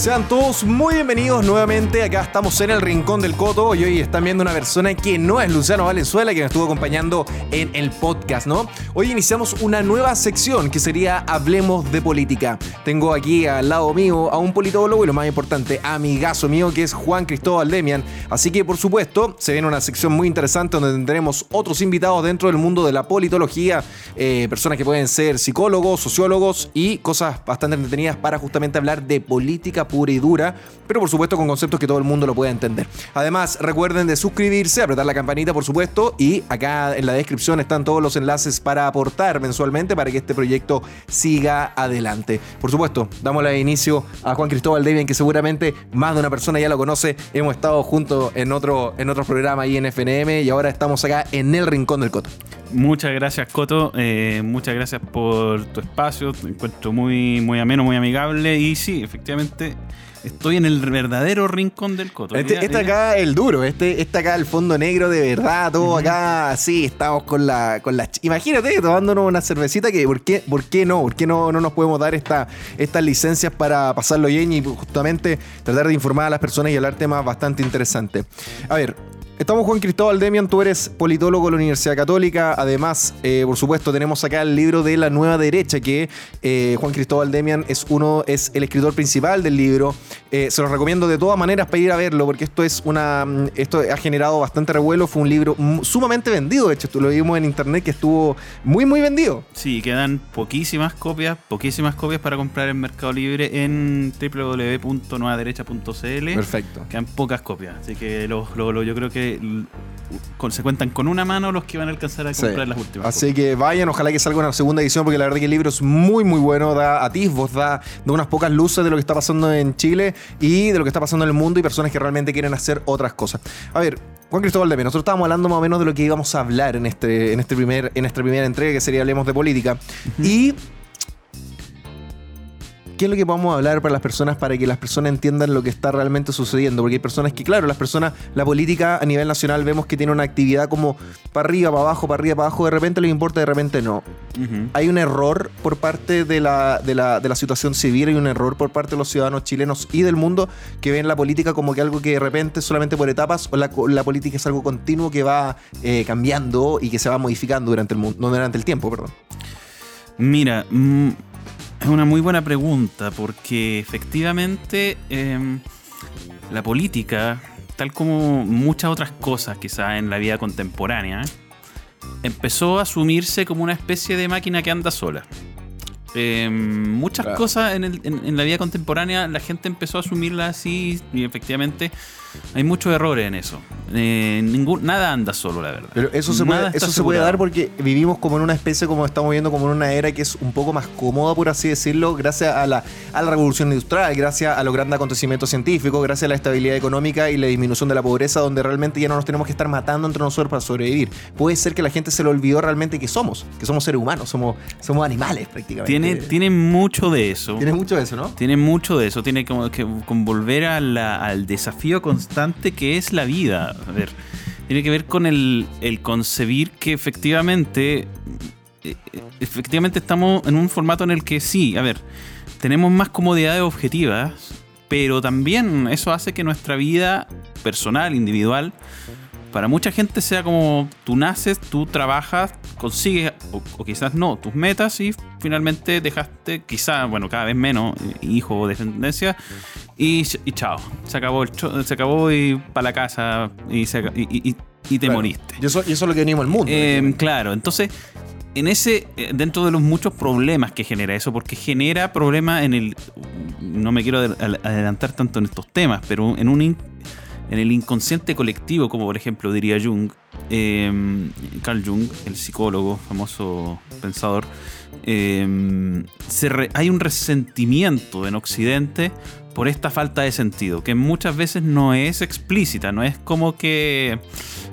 Sean todos muy bienvenidos nuevamente. Acá estamos en el Rincón del Coto y hoy están viendo una persona que no es Luciano Valenzuela, que me estuvo acompañando en el podcast, ¿no? Hoy iniciamos una nueva sección que sería Hablemos de Política. Tengo aquí al lado mío a un politólogo y lo más importante, amigazo mío, que es Juan Cristóbal Demian. Así que, por supuesto, se viene una sección muy interesante donde tendremos otros invitados dentro del mundo de la politología, eh, personas que pueden ser psicólogos, sociólogos y cosas bastante entretenidas para justamente hablar de política pura y dura, pero por supuesto con conceptos que todo el mundo lo pueda entender. Además, recuerden de suscribirse, apretar la campanita, por supuesto, y acá en la descripción están todos los enlaces para aportar mensualmente para que este proyecto siga adelante. Por supuesto, damos el inicio a Juan Cristóbal Debian, que seguramente más de una persona ya lo conoce. Hemos estado juntos en otro, en otro programa ahí en FNM y ahora estamos acá en el Rincón del Coto. Muchas gracias, Coto. Eh, muchas gracias por tu espacio. Te encuentro muy, muy ameno, muy amigable. Y sí, efectivamente, estoy en el verdadero rincón del Coto. Este, este acá el duro, este, este acá el fondo negro de verdad, todo acá, sí, estamos con la, con la... Imagínate tomándonos una cervecita que, ¿por qué, por qué no? ¿Por qué no, no nos podemos dar esta, estas licencias para pasarlo bien y justamente tratar de informar a las personas y hablar temas bastante interesantes? A ver, Estamos Juan Cristóbal Demian, tú eres politólogo de la Universidad Católica. Además, eh, por supuesto, tenemos acá el libro de la nueva derecha, que eh, Juan Cristóbal Demian es uno, es el escritor principal del libro. Eh, se los recomiendo de todas maneras para ir a verlo, porque esto es una. Mm, esto ha generado bastante revuelo. Fue un libro sumamente vendido. De hecho, tú lo vimos en internet que estuvo muy, muy vendido. Sí, quedan poquísimas copias, poquísimas copias para comprar en Mercado Libre en www.nuevaderecha.cl. Perfecto. Quedan pocas copias. Así que lo, yo creo que se cuentan con una mano los que van a alcanzar a comprar las últimas. Así que vayan, ojalá que salga una segunda edición, porque la verdad que el libro es muy, muy bueno, da atisbos, da, da unas pocas luces de lo que está pasando en Chile y de lo que está pasando en el mundo y personas que realmente quieren hacer otras cosas. A ver, Juan Cristóbal de nosotros estábamos hablando más o menos de lo que íbamos a hablar en, este, en, este primer, en esta primera entrega, que sería Hablemos de Política. Y qué es lo que vamos a hablar para las personas para que las personas entiendan lo que está realmente sucediendo. Porque hay personas que, claro, las personas, la política a nivel nacional vemos que tiene una actividad como para arriba, para abajo, para arriba, para abajo, de repente les importa, de repente no. Hay un error por parte de la, de, la, de la situación civil, hay un error por parte de los ciudadanos chilenos y del mundo que ven la política como que algo que de repente solamente por etapas o la, la política es algo continuo que va eh, cambiando y que se va modificando durante el, no, durante el tiempo, perdón. Mira, mm, es una muy buena pregunta porque efectivamente em, la política, tal como muchas otras cosas quizás en la vida contemporánea, empezó a asumirse como una especie de máquina que anda sola. Em, muchas cosas en, la vida contemporánea la gente empezó a asumirla así y efectivamente hay muchos errores en eso. Eh, ningún, nada anda solo, la verdad. Pero eso se, puede, eso se puede dar porque vivimos como en una especie, como estamos viendo, como en una era que es un poco más cómoda, por así decirlo, gracias a la, a la revolución industrial, gracias a los grandes acontecimientos científicos, gracias a la estabilidad económica y la disminución de la pobreza, donde realmente ya no nos tenemos que estar matando entre nosotros para sobrevivir. Puede ser que la gente se le olvidó realmente que somos, que somos seres humanos, somos, somos animales prácticamente. Tiene, tiene mucho de eso. Tiene mucho de eso, ¿no? Tiene mucho de eso. Tiene como que volver al desafío constante que es la vida. A ver, tiene que ver con el, concebir que efectivamente, eh, efectivamente estamos en un formato en el que sí, a ver, tenemos más comodidades objetivas, pero también eso hace que nuestra vida personal, individual, para mucha gente sea como tú naces, tú trabajas, consigues, o, quizás no, tus metas y finalmente dejaste, quizás, bueno, cada vez menos, eh, hijo o descendencia, y, y chao. Se acabó, el se acabó y para la casa y, y, te moriste. Y eso, y eso es lo que venimos al mundo. Em, claro, entonces en ese, eh, dentro de los muchos problemas que genera eso, porque genera problemas en el, no me quiero adelantar tanto en estos temas, pero en un, en el inconsciente colectivo, como por ejemplo diría Jung, em, Carl Jung, el psicólogo, famoso pensador, em, hay un resentimiento en Occidente por esta falta de sentido, que muchas veces no es explícita, no es como que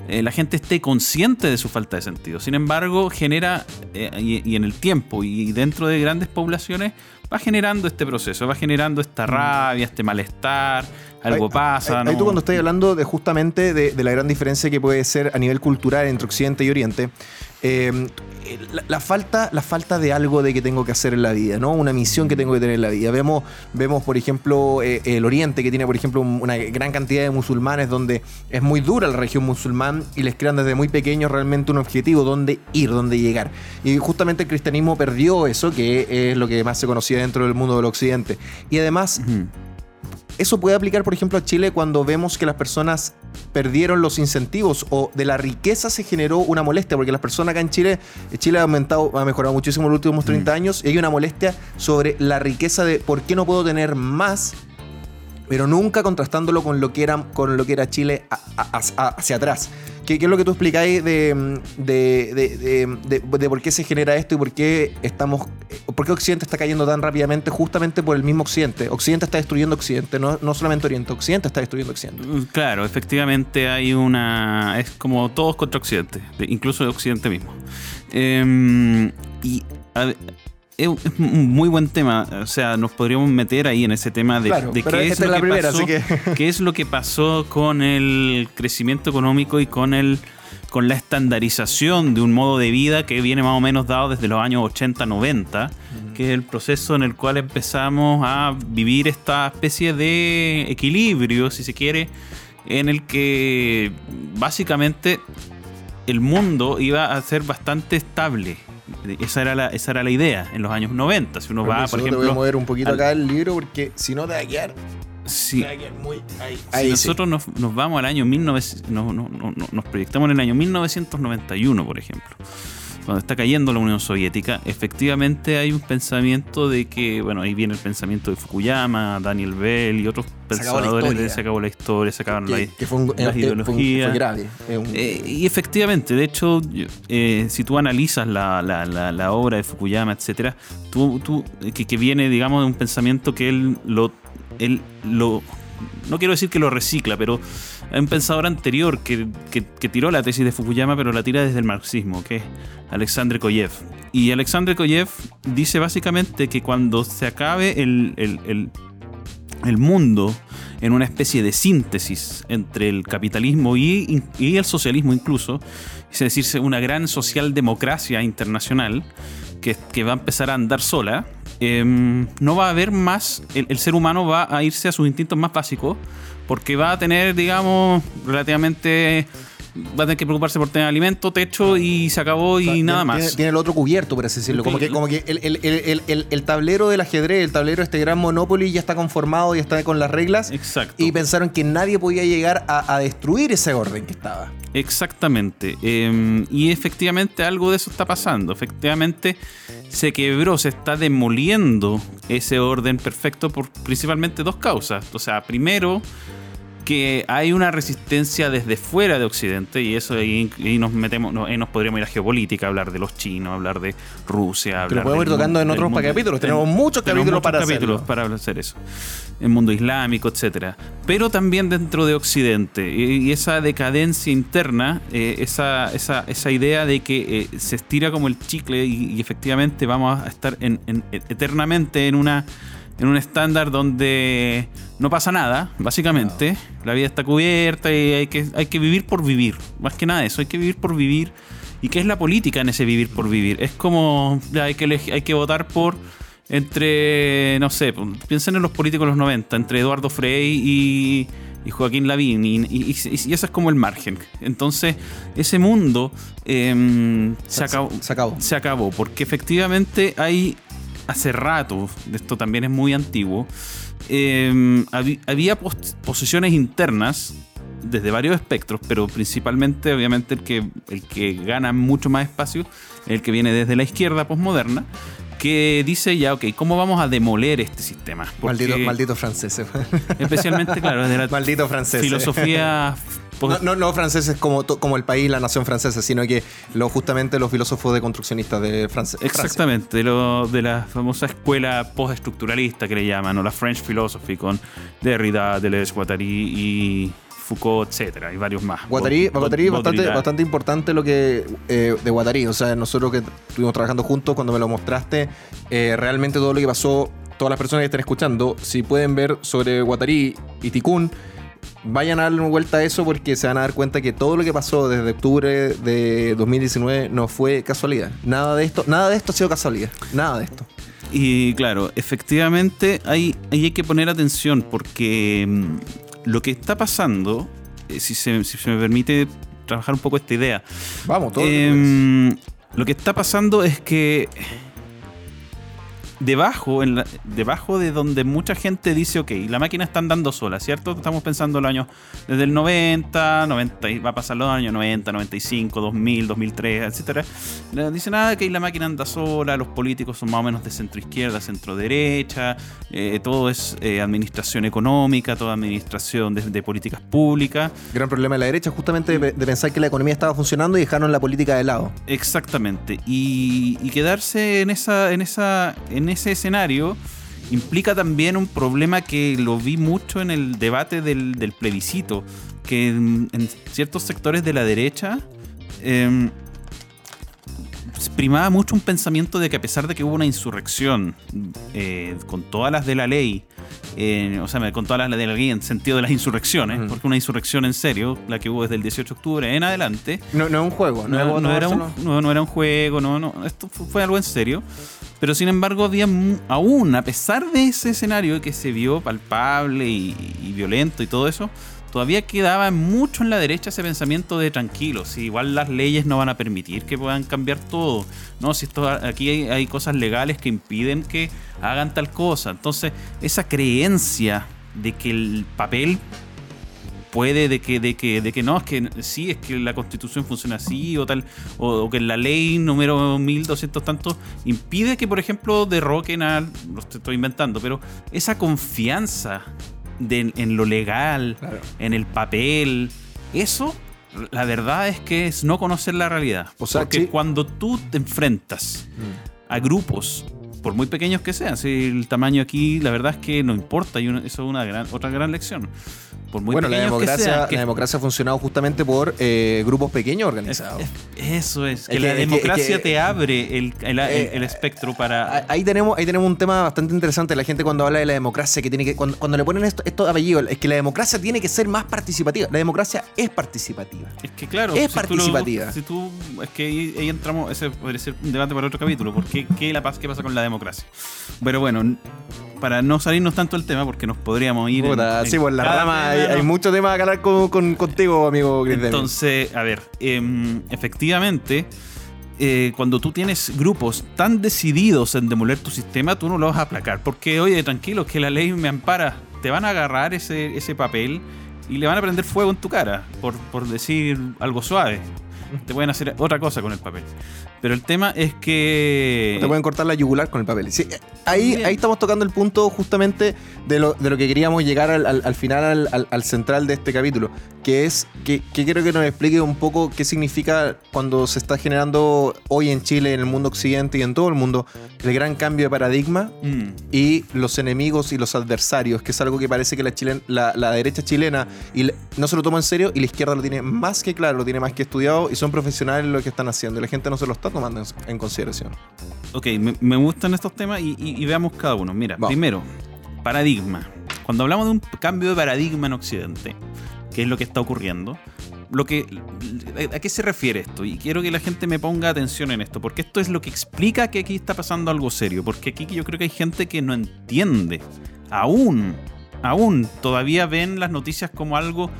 eh, la gente esté consciente de su falta de sentido. Sin embargo, genera, eh, y, en el tiempo y dentro de grandes poblaciones, va generando este proceso, va generando esta rabia, este malestar, algo pasa. Ahí, tú cuando estás hablando de justamente de, la gran diferencia que puede ser a nivel cultural entre Occidente y Oriente, eh, la, la falta, la falta de algo de que tengo que hacer en la vida, ¿no? Una misión que tengo que tener en la vida. Vemos, vemos por ejemplo, eh, el Oriente, que tiene, por ejemplo, un- una gran cantidad de musulmanes, donde es muy dura la región musulmán y les crean desde muy pequeños realmente un objetivo, dónde ir, dónde llegar. Y justamente el cristianismo perdió eso, que es lo que más se conocía dentro del mundo del Occidente. Y además. Eso puede aplicar, por ejemplo, a Chile cuando vemos que las personas perdieron los incentivos o de la riqueza se generó una molestia, porque las personas acá en Chile, Chile ha aumentado, ha mejorado muchísimo en los últimos 30 años y hay una molestia sobre la riqueza de por qué no puedo tener más, pero nunca contrastándolo con lo que era, con lo que era Chile a- a- a- hacia atrás. ¿Qué, es lo que tú explicáis de, de, de- de- por qué se genera esto y por qué estamos, por qué Occidente está cayendo tan rápidamente? Justamente por el mismo Occidente. Occidente está destruyendo Occidente, no, no solamente Oriente, Occidente está destruyendo Occidente. Mm, Claro, efectivamente hay una. Es como todos contra Occidente, de- incluso Occidente mismo. Em, y es un- muy buen tema. O sea, nos podríamos meter ahí en ese tema de, Claro, de pero qué es lo es que primera, pasó, que- qué es lo que pasó con el crecimiento económico y con el con la estandarización de un modo de vida que viene más o menos dado desde los años 80-90, que es el proceso en el cual empezamos a vivir esta especie de equilibrio, si se quiere, en el que básicamente el mundo iba a ser bastante estable. Esa era la, esa era la idea en los años 90. Si uno va, Permiso, por te voy a ejemplo, mover un poquito al- acá el libro porque si no te va a quedar, si, te va a quedar muy ahí. si Ahí sí. nosotros nos, nos vamos al año 1900, no- no- no- no- nos proyectamos en el año 1991, por ejemplo, cuando está cayendo la Unión Soviética, efectivamente hay un pensamiento de que, bueno, ahí viene el pensamiento de Fukuyama, Daniel Bell y otros pensadores de se acabó la historia, se acabaron la, que, que fue un, las eh, eh, ideologías. fue grave. Es un- Eh, y efectivamente, de hecho, si tú analizas la, la- la- la obra de Fukuyama, etcétera, tú, tú- que, que viene, digamos, de un pensamiento que él lo, él lo, no quiero decir que lo recicla, pero un pensador anterior que, que- tiró la tesis de Fukuyama, pero la tira desde el marxismo, que es Alexandre Koyev. Y Alexandre Koyev dice básicamente que cuando se acabe el, el- el- mundo en una especie de síntesis entre el capitalismo y, y el socialismo incluso, es decir, una gran socialdemocracia internacional que, que va a empezar a andar sola, em, no va a haber más, el ser humano va a irse a sus instintos más básicos, porque va a tener, digamos, relativamente, va a tener que preocuparse por tener alimento, techo y se acabó y O sea, nada tiene- más. Tiene, el otro cubierto, por así decirlo. Como que, como que el, el- el- el- el- el tablero del ajedrez, el tablero de este gran Monopoly ya está conformado, ya está con las reglas. Exacto. Y pensaron que nadie podía llegar a, a destruir ese orden que estaba. Exactamente. Eh, y efectivamente algo de eso está pasando. Efectivamente se quebró, se está demoliendo ese orden perfecto por principalmente dos causas. O sea, primero que hay una resistencia desde fuera de Occidente y eso ahí, ahí nos metemos, no, ahí nos podríamos ir a geopolítica, hablar de los chinos, hablar de Rusia, Que hablar lo podemos ir tocando en otros capítulos. Tenemos muchos tenemos capítulos muchos para capítulos hacerlo. para hacer eso. El mundo islámico, etcétera. Pero también dentro de Occidente. Y y esa decadencia interna, eh, esa, esa, esa idea de que eh, se estira como el chicle y, y efectivamente vamos a estar en- en- eternamente en una en un estándar donde no pasa nada, básicamente. La vida está cubierta y hay que, hay que vivir por vivir. Más que nada eso, hay que vivir por vivir. ¿Y qué es la política en ese vivir por vivir? Es como, ya, hay que, hay que votar por entre, no sé, pues, piensen en los políticos de los 90, entre Eduardo Frei y, y Joaquín Lavín, y, y, eso es como el margen. Entonces, ese mundo em, se, acabó, Se acabó. se acabó, porque efectivamente hay, hace rato, esto también es muy antiguo, em, había pos- posiciones internas desde varios espectros, pero principalmente, obviamente, el que, el que gana mucho más espacio, el que viene desde la izquierda posmoderna, que dice ya, ok, ¿cómo vamos a demoler este sistema? Porque Maldito, maldito franceses. Especialmente, claro, desde la Maldito franceses. filosofía... No, no, no franceses como, el país, la nación francesa, sino que lo, justamente los filósofos deconstruccionistas de Francia. Exactamente, de, lo- de la famosa escuela postestructuralista que le llaman, o la French Philosophy, con Derrida, Deleuze, Guattari y Foucault, etcétera, y varios más. Guattari, Guattari es bastante, Baudrillard. bastante importante lo que eh, de Guattari. O sea, nosotros que estuvimos trabajando juntos cuando me lo mostraste, eh, realmente todo lo que pasó, todas las personas que están escuchando, si pueden ver sobre Guattari y Tikkun, vayan a darle una vuelta a eso porque se van a dar cuenta que todo lo que pasó desde octubre de 2019 no fue casualidad. Nada de esto, nada de esto ha sido casualidad. Nada de esto. Y claro, efectivamente ahí, ahí hay que poner atención porque mm, lo que está pasando, eh, si, se, si se me permite trabajar un poco esta idea, Vamos, todo. Em, lo que está pasando es que debajo, en la- debajo de donde mucha gente dice, ok, la máquina está andando sola, ¿cierto? Estamos pensando en los años desde el 90, 90, y va a pasar los años 90, 95, 2000, 2003, etcétera. Dicen, ah, ok, la máquina anda sola, los políticos son más o menos de centro izquierda, centro derecha, eh, todo es eh, administración económica, toda administración de, de políticas públicas. Gran problema de la derecha, justamente de, de pensar que la economía estaba funcionando y dejaron la política de lado. Exactamente. Y, y quedarse en esa, en esa, en ese escenario implica también un problema que lo vi mucho en el debate del, plebiscito, que en, ciertos sectores de la derecha em, primaba mucho un pensamiento de que a pesar de que hubo una insurrección eh, con todas las de la ley, eh, o sea, con todas las de la ley en sentido de las insurrecciones, porque una insurrección en serio, la que hubo desde el 18 de octubre en adelante, No, no es un juego, no, no, era un, Barcelona. no, no era un juego, no, no. Esto fu- fue algo en serio. Pero sin embargo, había aún, a pesar de ese escenario que se vio palpable y, y violento y todo eso, todavía quedaba mucho en la derecha ese pensamiento de tranquilo. Si igual las leyes no van a permitir que puedan cambiar todo. No, si esto, aquí hay, cosas legales que impiden que hagan tal cosa. Entonces, esa creencia de que el papel puede de que de que de que no es que sí es que la constitución funciona así o tal o, que la ley número 1200 tanto impide que por ejemplo derroquen al lo estoy inventando pero esa confianza de- en lo legal Claro. en el papel eso la verdad es que es no conocer la realidad O sea, porque sí. cuando tú te enfrentas Mm. a grupos, por muy pequeños que sean. Si el tamaño aquí, la verdad es que no importa, y eso es una gran, otra gran lección. Por muy bueno, la que democracia, sean. que- la democracia ha funcionado justamente por eh, grupos pequeños organizados. es- eso es, que Es que- la que- democracia te abre el, el- Eh, el espectro para... Ah, Ahí tenemos, ahí tenemos un tema bastante interesante. La gente cuando habla de la democracia, que tiene que. Cuando, cuando le ponen esto- estos apellidos, es que la democracia tiene que ser más participativa. La democracia es participativa. Es que claro, Es tú lo- participativa. si tú, es que ahí, ahí entramos, ese podría ser un debate para otro capítulo, porque qué la paz, qué pasa con la democracia. Pero bueno, para no salirnos tanto del tema, porque nos podríamos ir. en- Puta, en sí, por la cada rama hay, hay mucho tema que hablar con, con- contigo, amigo Chris. Entonces, a ver, em, efectivamente, eh, cuando tú tienes grupos tan decididos en demoler tu sistema, tú no lo vas a aplacar. Porque, oye, tranquilo, que la ley me ampara. Te van a agarrar ese, ese papel y le van a prender fuego en tu cara, por, por decir algo suave. Te pueden hacer otra cosa con el papel. Pero el tema es que... Te pueden cortar la yugular con el papel. Sí, eh, ahí, ahí estamos tocando el punto justamente de lo, de lo que queríamos llegar al, al- al final, al, al- al central de este capítulo, que es que, que quiero que nos explique un poco qué significa cuando se está generando hoy en Chile, en el mundo occidente y en todo el mundo, el gran cambio de paradigma Mm, y los enemigos y los adversarios, que es algo que parece que la, chilen- la, la derecha chilena y la- no se lo toma en serio y la izquierda lo tiene más que claro, lo tiene más que estudiado y son profesionales en lo que están haciendo y la gente no se lo está tomando en, en consideración. Ok, me, me gustan estos temas y, y- y veamos cada uno. Mira, Vamos. primero, paradigma. Cuando hablamos de un cambio de paradigma en Occidente, ¿qué es lo que está ocurriendo? Lo que, ¿A qué se refiere esto? Y quiero que la gente me ponga atención en esto, porque esto es lo que explica que aquí está pasando algo serio. Porque aquí yo creo que hay gente que no entiende. Aún, aún, todavía ven las noticias como algo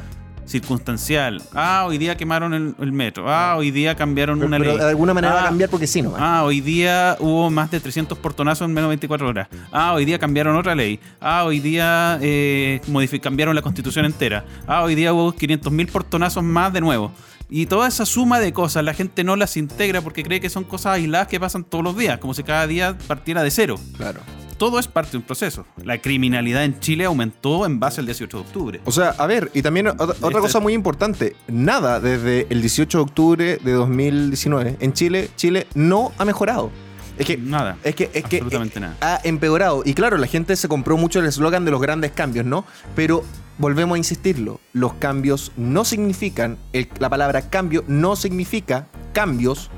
circunstancial. Ah, hoy día quemaron el, el metro. Ah, hoy día cambiaron Pero, una pero ley. de alguna manera va a Ah, cambiar porque sí, no. Ah, hoy día hubo más de 300 portonazos en menos de 24 horas. Ah, hoy día cambiaron otra ley. Ah, hoy día eh, cambiaron la constitución entera. Ah, hoy día hubo 500.000 portonazos más de nuevo. Y toda esa suma de cosas la gente no las integra porque cree que son cosas aisladas que pasan todos los días, como si cada día partiera de cero. Claro. Todo es parte de un proceso. La criminalidad en Chile aumentó en base al 18 de octubre. O sea, a ver, y también otra, otra Este- cosa muy importante, nada desde el 18 de octubre de 2019 en Chile, Chile no ha mejorado. Es que Nada. es que es que eh, nada. ha empeorado y claro, la gente se compró mucho el eslogan de los grandes cambios, ¿no? Pero volvemos a insistirlo, los cambios no significan el- la palabra cambio no significa cambios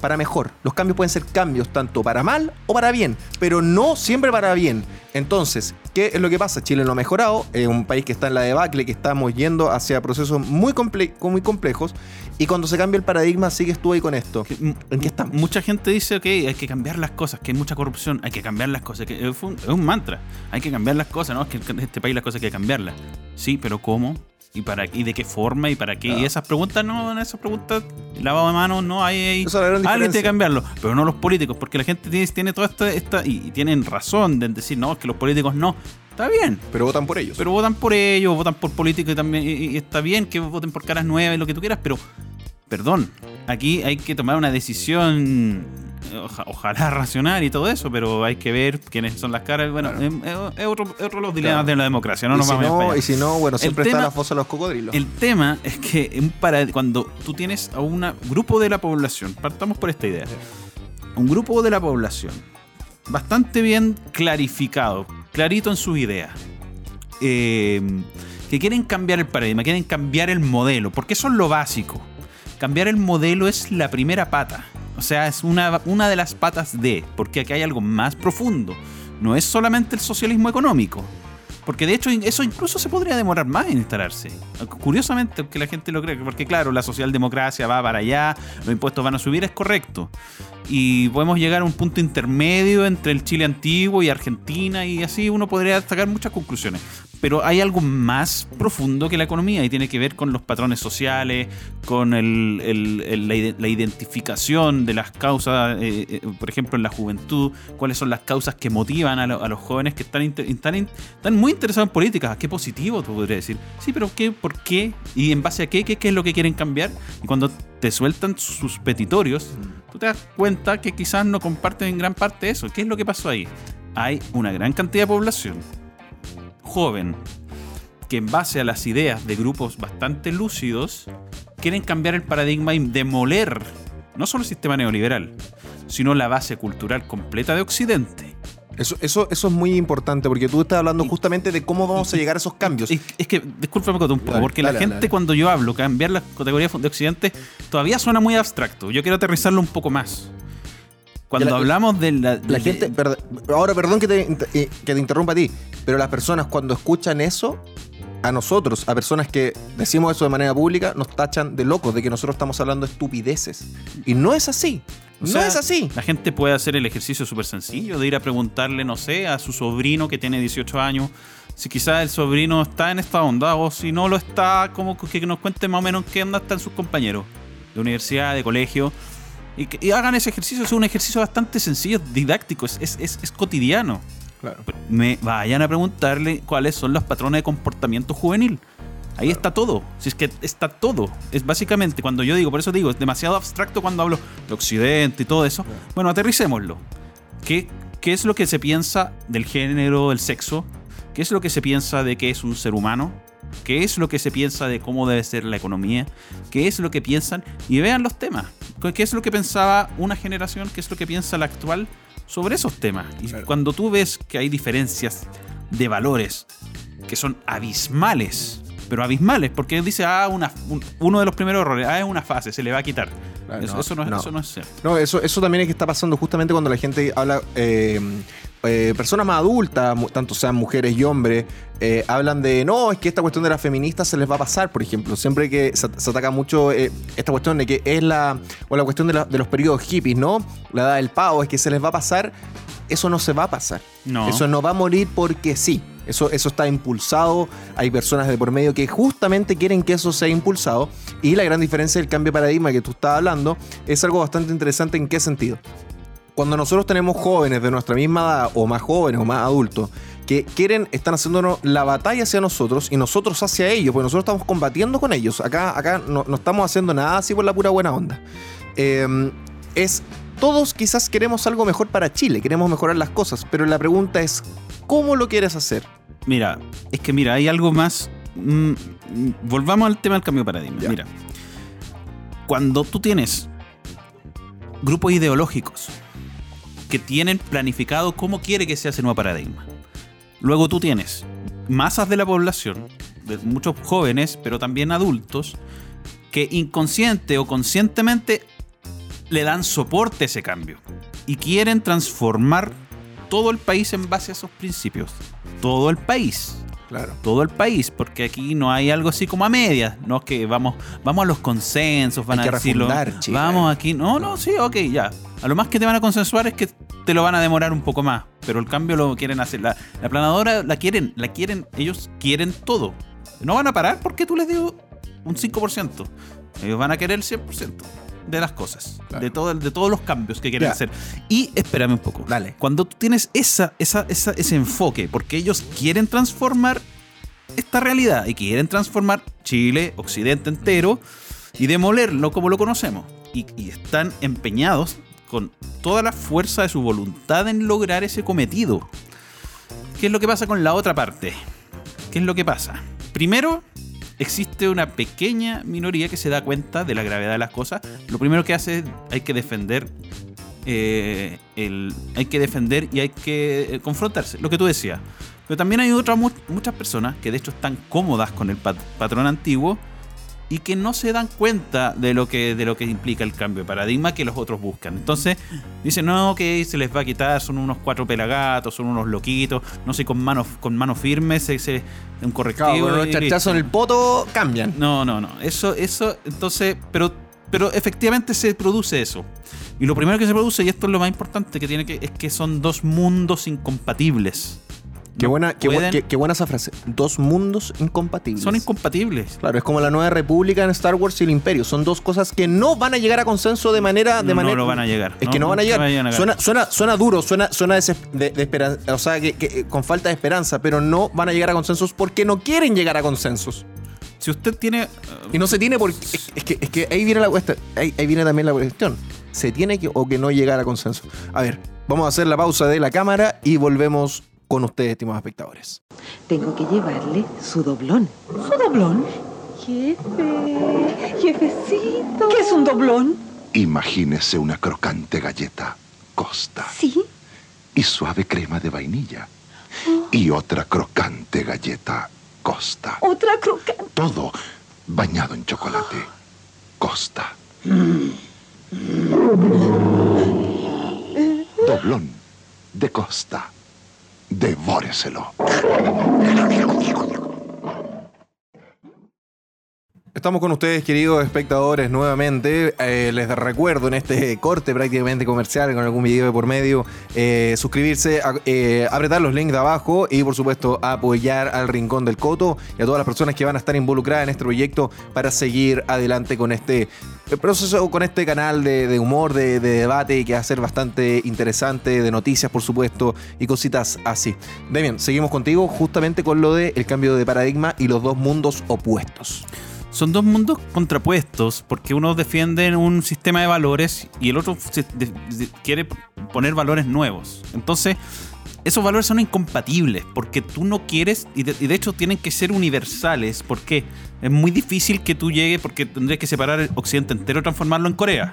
para mejor. Los cambios pueden ser cambios tanto para mal o para bien, pero no siempre para bien. Entonces, ¿qué es lo que pasa? Chile no ha mejorado, es un país que está en la debacle, que estamos yendo hacia procesos muy, comple muy complejos, y cuando se cambia el paradigma, sigues tú ahí con esto. ¿En qué estamos? Mucha gente dice, ok, hay que cambiar las cosas, que hay mucha corrupción, hay que cambiar las cosas, que es, un, es un mantra, hay que cambiar las cosas, ¿no? Es que en este país las cosas hay que cambiarlas. Sí, pero ¿cómo? Y para y de qué forma y para qué. Y esas preguntas no, en esas preguntas, lavado de manos, no hay, alguien tiene que cambiarlo, pero no los políticos, porque la gente tiene, tiene toda esta, esta y, tienen razón de decir, no, es que los políticos no. Está bien. Pero votan por ellos. Pero votan por ellos, votan por políticos y también. Y, está bien que voten por caras nuevas y lo que tú quieras, pero. Perdón, aquí hay que tomar una decisión ojalá racional y todo eso, pero hay que ver quiénes son las caras. Bueno, es, otro, de los dilemas de la democracia. No nos si vamos no, y si no, bueno, siempre está la fosa de los cocodrilos. El tema es que para, cuando tú tienes a un grupo de la población, partamos por esta idea, un grupo de la población bastante bien clarificado, clarito en sus ideas. Eh, que quieren cambiar el paradigma, quieren cambiar el modelo, porque eso es lo básico. Cambiar el modelo es la primera pata. O sea, es una, una de las patas de, porque aquí hay algo más profundo. No es solamente el socialismo económico. Porque de hecho eso incluso se podría demorar más en instalarse. Curiosamente, que la gente lo cree, porque claro, la socialdemocracia va para allá, los impuestos van a subir, es correcto y podemos llegar a un punto intermedio entre el Chile antiguo y Argentina y así uno podría sacar muchas conclusiones. Pero hay algo más profundo que la economía y tiene que ver con los patrones sociales, con la, identificación de las causas, eh, eh, por ejemplo, en la juventud, cuáles son las causas que motivan a, los jóvenes que están, están, muy interesados en políticas. Qué positivo, tú podrías decir. Sí, pero ¿qué? ¿Por qué? ¿Y en base a qué? ¿Qué, qué es lo que quieren cambiar? Y cuando te sueltan sus petitorios, tú te das cuenta que quizás no comparten en gran parte eso. ¿Qué es lo que pasó ahí? Hay una gran cantidad de población joven que en base a las ideas de grupos bastante lúcidos quieren cambiar el paradigma y demoler no solo el sistema neoliberal, sino la base cultural completa de Occidente. Eso, eso, eso es muy importante porque tú estás hablando justamente de cómo vamos a llegar a esos cambios. Es, que, discúlpame un poco, porque la gente cuando yo hablo, cambiar la categoría de Occidente, todavía suena muy abstracto. Yo quiero aterrizarlo un poco más. Cuando hablamos de la, la gente, ahora perdón que te, que te interrumpa a ti, pero las personas cuando escuchan eso, a nosotros, a personas que decimos eso de manera pública, nos tachan de locos, de que nosotros estamos hablando de estupideces. Y no es así. no es así. La gente puede hacer el ejercicio súper sencillo de ir a preguntarle, no sé, a su sobrino que tiene 18 años, si quizás el sobrino está en esta onda o si no lo está, como que nos cuente más o menos qué onda están sus compañeros de universidad, de colegio y, hagan ese ejercicio. Es un ejercicio bastante sencillo, didáctico, es, es, cotidiano. Me vayan a preguntarle cuáles son los patrones de comportamiento juvenil. Ahí está todo. Si es que está todo. Es básicamente cuando yo digo, por eso digo, es demasiado abstracto cuando hablo de Occidente y todo eso. Bueno, aterricémoslo. ¿Qué, ¿Qué es lo que se piensa del género, del sexo? ¿Qué es lo que se piensa de que es un ser humano? qué es lo que se piensa de cómo debe ser la economía, qué es lo que piensan y vean los temas, qué es lo que pensaba una generación, qué es lo que piensa la actual sobre esos temas. Y cuando tú ves que hay diferencias de valores que son abismales, pero abismales, porque dice, ah, una, uno de los primeros errores, ah, es una fase, se le va a quitar. eso, no, eso, no, es cierto. No, eso, eso también es que está pasando justamente cuando la gente habla eh, eh, personas más adultas, tanto sean mujeres y hombres, eh, hablan de no, es que esta cuestión de las feministas se les va a pasar, por ejemplo. Siempre que se, ataca mucho eh, esta cuestión de que es la, o la cuestión de, los periodos hippies, ¿no? La edad del pavo, es que se les va a pasar. Eso no se va a pasar. No. Eso no va a morir porque sí. Eso, eso está impulsado. Hay personas de por medio que justamente quieren que eso sea impulsado. Y la gran diferencia del cambio de paradigma que tú estás hablando es algo bastante interesante. ¿En qué sentido? cuando nosotros tenemos jóvenes de nuestra misma edad, o más jóvenes, o más adultos, que quieren, están haciéndonos la batalla hacia nosotros y nosotros hacia ellos, porque nosotros estamos combatiendo con ellos. Acá, acá no, estamos haciendo nada así por la pura buena onda. Em, es, todos quizás queremos algo mejor para Chile, queremos mejorar las cosas, pero la pregunta es, ¿cómo lo quieres hacer? Mira, es que mira, hay algo más. Mm, volvamos al tema del cambio de paradigma. Mira, cuando tú tienes grupos ideológicos que tienen planificado cómo quiere que sea ese nuevo paradigma. Luego tú tienes masas de la población, de muchos jóvenes, pero también adultos, que inconsciente o conscientemente le dan soporte a ese cambio y quieren transformar todo el país en base a esos principios. Todo el país. Claro. Todo el país, porque aquí no hay algo así como a medias. No es que vamos, vamos a los consensos, van Hay a decirlo. Vamos aquí. No, no, sí, ok, ya. A lo más que te van a consensuar es que te lo van a demorar un poco más. Pero el cambio lo quieren hacer. La, la planadora la quieren, la quieren, ellos quieren todo. No van a parar porque tú les digo un 5%. Ellos van a querer el 100% de las cosas. Claro. De, todo, de todos los cambios que quieren Ya. hacer. Y espérame un poco. Dale. Cuando tú tienes esa, esa, esa- ese enfoque, porque ellos quieren transformar esta realidad y quieren transformar Chile, Occidente entero y demolerlo como lo conocemos. Y, y están empeñados con toda la fuerza de su voluntad en lograr ese cometido. ¿Qué es lo que pasa con la otra parte? ¿Qué es lo que pasa? Primero, existe una pequeña minoría que se da cuenta de la gravedad de las cosas. Lo primero que hace es hay que defender. eh, el, hay que defender y hay que eh, confrontarse, lo que tú decías. Pero también hay otras mu- muchas personas que de hecho están cómodas con el pat- patrón antiguo y que no se dan cuenta de lo que de lo que implica el cambio de paradigma que los otros buscan. Entonces dicen, no, que se les va a quitar, son unos cuatro pelagatos, son unos loquitos, no sé, con manos con mano firme, se, se- un correctivo. Claro, charchazos en el poto cambian. No, no, no. Eso, eso, entonces, pero, pero efectivamente se produce eso. Y lo primero que se produce, y esto es lo más importante que tiene que, es que son dos mundos incompatibles. Qué No buena, qué, bu- pueden- qué- qué buena esa frase. Dos mundos incompatibles. Son incompatibles. Claro, es como la nueva república en Star Wars y el imperio. Son dos cosas que no van a llegar a consenso de manera... De No, manera no lo van a llegar. Es que no, van a llegar. a Suena, suena, suena duro, suena, suena de, esperanza, o sea, que, que- con falta de esperanza, pero no van a llegar a consensos porque no quieren llegar a consensos. Si usted tiene. eh, Y no se tiene por es, es que, es que ahí viene la ahí, ahí viene también la cuestión. Se tiene que o que no llegar a consenso. A ver, vamos a hacer la pausa de la cámara y volvemos con ustedes, estimados espectadores. Tengo que llevarle su doblón. ¿Su doblón? Jefe, jefecito. ¿Qué es un doblón? Imagínese una crocante galleta Costa Sí. y suave crema de vainilla. Y otra crocante galleta Costa. Otra crocante. Todo bañado en chocolate Costa. Doblón de Costa. Devóreselo. Estamos con ustedes, queridos espectadores, nuevamente. Eh, les recuerdo en este corte prácticamente comercial, con algún video de por medio, eh, suscribirse, eh, apretar los links de abajo y, por supuesto, apoyar al Rincón del Coto y a todas las personas que van a estar involucradas en este proyecto para seguir adelante con este proceso, con este canal de, de humor, de, de debate que va a ser bastante interesante, de noticias, por supuesto, y cositas así. Demian, seguimos contigo justamente con lo del cambio de paradigma y los dos mundos opuestos. Son dos mundos contrapuestos, porque uno defiende un sistema de valores y el otro quiere poner valores nuevos. Entonces, esos valores son incompatibles, porque tú no quieres, y de, hecho tienen que ser universales. ¿Por qué? Es muy difícil que tú llegues, porque tendrías que separar el occidente entero y transformarlo en Corea.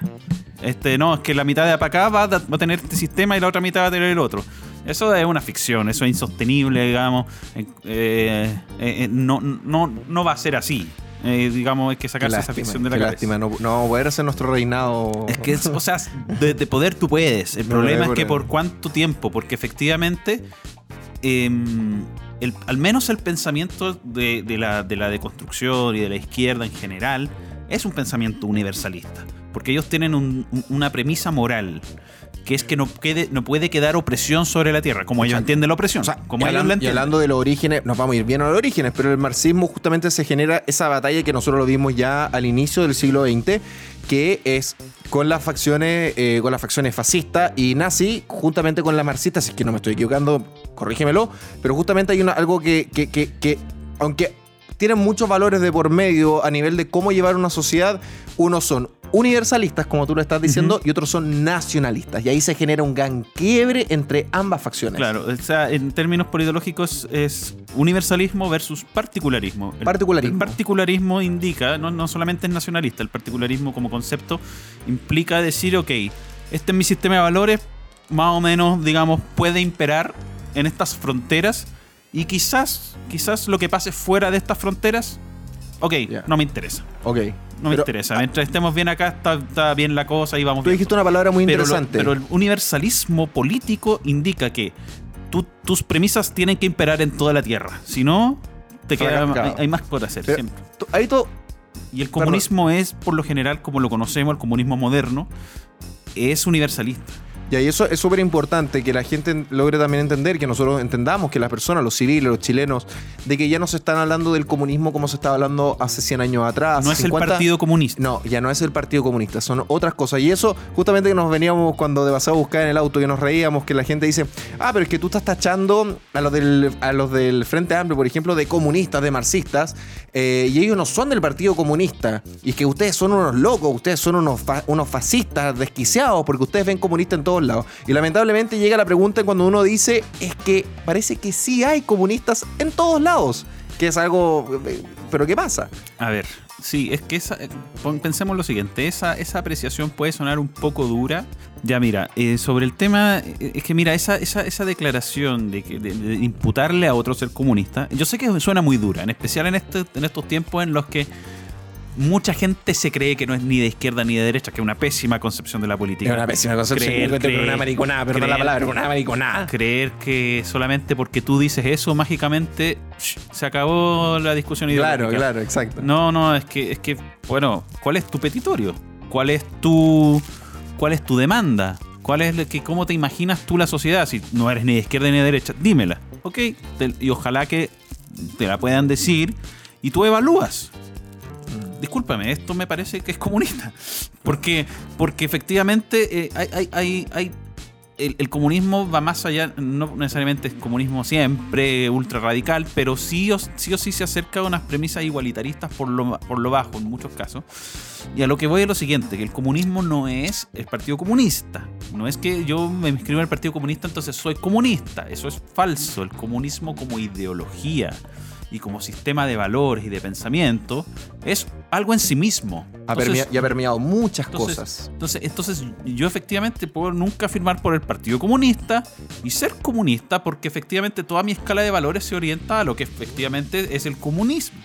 Este, no, es que la mitad de acá va a, va a tener este sistema y la otra mitad va a tener el otro. Eso es una ficción, eso es insostenible, digamos. Eh, eh, eh, no, no, no va a ser así. Eh, digamos, hay que sacarse esa ficción de la cabeza. lástima, no, no poder hacer nuestro reinado. Es que, es- o sea, de, de poder tú puedes. El No, problema es que por cuánto tiempo, porque efectivamente, em, el- al menos el pensamiento de, de la, de la deconstrucción y de la izquierda en general es un pensamiento universalista. Porque ellos tienen un- un- una premisa moral, que es que no, quede, no puede quedar opresión sobre la tierra, como ellos entienden la opresión. O sea, como y, ellos hablando, la y hablando de los orígenes, nos vamos a ir bien a los orígenes, pero el marxismo justamente se genera esa batalla que nosotros lo vimos ya al inicio del siglo XX, que es con las facciones, eh, con las facciones fascista y nazi, juntamente con las marxistas, si es que no me estoy equivocando, corrígemelo, pero justamente hay una, algo que, que, que, que, aunque tienen muchos valores de por medio a nivel de cómo llevar una sociedad, unos son universalistas, como tú lo estás diciendo, y otros son nacionalistas. Y ahí se genera un gran quiebre entre ambas facciones. Claro, o sea, en términos politológicos es universalismo versus particularismo. El- Particularismo. El particularismo indica, no, no solamente es nacionalista, el particularismo como concepto implica decir, ok, este es mi sistema de valores, más o menos, digamos, puede imperar en estas fronteras y quizás, quizás lo que pase fuera de estas fronteras, ok, no me interesa. Ok. No me Pero- interesa. Mientras estemos bien acá, está, está bien la cosa y vamos Tú dijiste una palabra muy pero, lo- interesante. pero el universalismo político indica que tus premisas tienen que imperar en toda la tierra. Si no, te queda, hay, hay más por hacer Pero- siempre. Ahí tú- Y el comunismo es, por lo general, como lo conocemos, el comunismo moderno, es universalista. Y ahí eso es súper importante que la gente logre también entender, que nosotros entendamos que las personas, los civiles, los chilenos, de que ya no se están hablando del comunismo como se estaba hablando hace 100 años atrás. No es 50. el Partido Comunista. No, ya no es el Partido Comunista, son otras cosas. Y eso, justamente que nos veníamos cuando de pasado a buscar en el auto, que nos reíamos, que la gente dice, ah, pero es que tú estás tachando a los del, a los del Frente Amplio, por ejemplo, de comunistas, de marxistas, eh, y ellos no son del Partido Comunista. Y es que ustedes son unos locos, ustedes son unos, fa- unos fascistas desquiciados, porque ustedes ven comunistas en lados. Y lamentablemente llega la pregunta cuando uno dice, es que parece que sí hay comunistas en todos lados. Que es algo... eh, ¿Pero qué pasa? A ver, sí, es que esa, eh, pensemos lo siguiente, esa, esa apreciación puede sonar un poco dura. Ya mira, eh, sobre el tema, es que mira, esa, esa, esa declaración de, de- de imputarle a otro ser comunista, yo sé que suena muy dura, en especial en, este, en estos tiempos en los que mucha gente se cree que no es ni de izquierda ni de derecha, que es una pésima concepción de la política. Es una pésima concepción. Creer, una mariconada, perdón la palabra, una mariconada. Creer que solamente porque tú dices eso, mágicamente se acabó la discusión ideológica. Claro, claro, exacto. No, no, es que, es que, bueno, ¿cuál es tu petitorio? ¿Cuál es tu, cuál es tu demanda? ¿Cuál es que, cómo te imaginas tú la sociedad? Si no eres ni de izquierda ni de derecha, dímela, ¿ok? Te- y ojalá que te la puedan decir y tú evalúas. Discúlpame, esto me parece que es comunista. Porque, porque efectivamente eh, hay, hay, hay, el comunismo va más allá, no necesariamente es comunismo siempre, ultra radical, pero sí o sí, o sí se acerca a unas premisas igualitaristas por lo, por lo bajo en muchos casos. Y a lo que voy es lo siguiente, que el comunismo no es el Partido Comunista. No es que yo me inscribo en el Partido Comunista, entonces soy comunista. Eso es falso. El comunismo como ideología y como sistema de valores y de pensamiento es algo en sí mismo. Ha Entonces- permea- y ha permeado muchas entonces, cosas. Entonces, entonces, yo efectivamente puedo nunca firmar por el Partido Comunista y ser comunista porque efectivamente toda mi escala de valores se orienta a lo que efectivamente es el comunismo.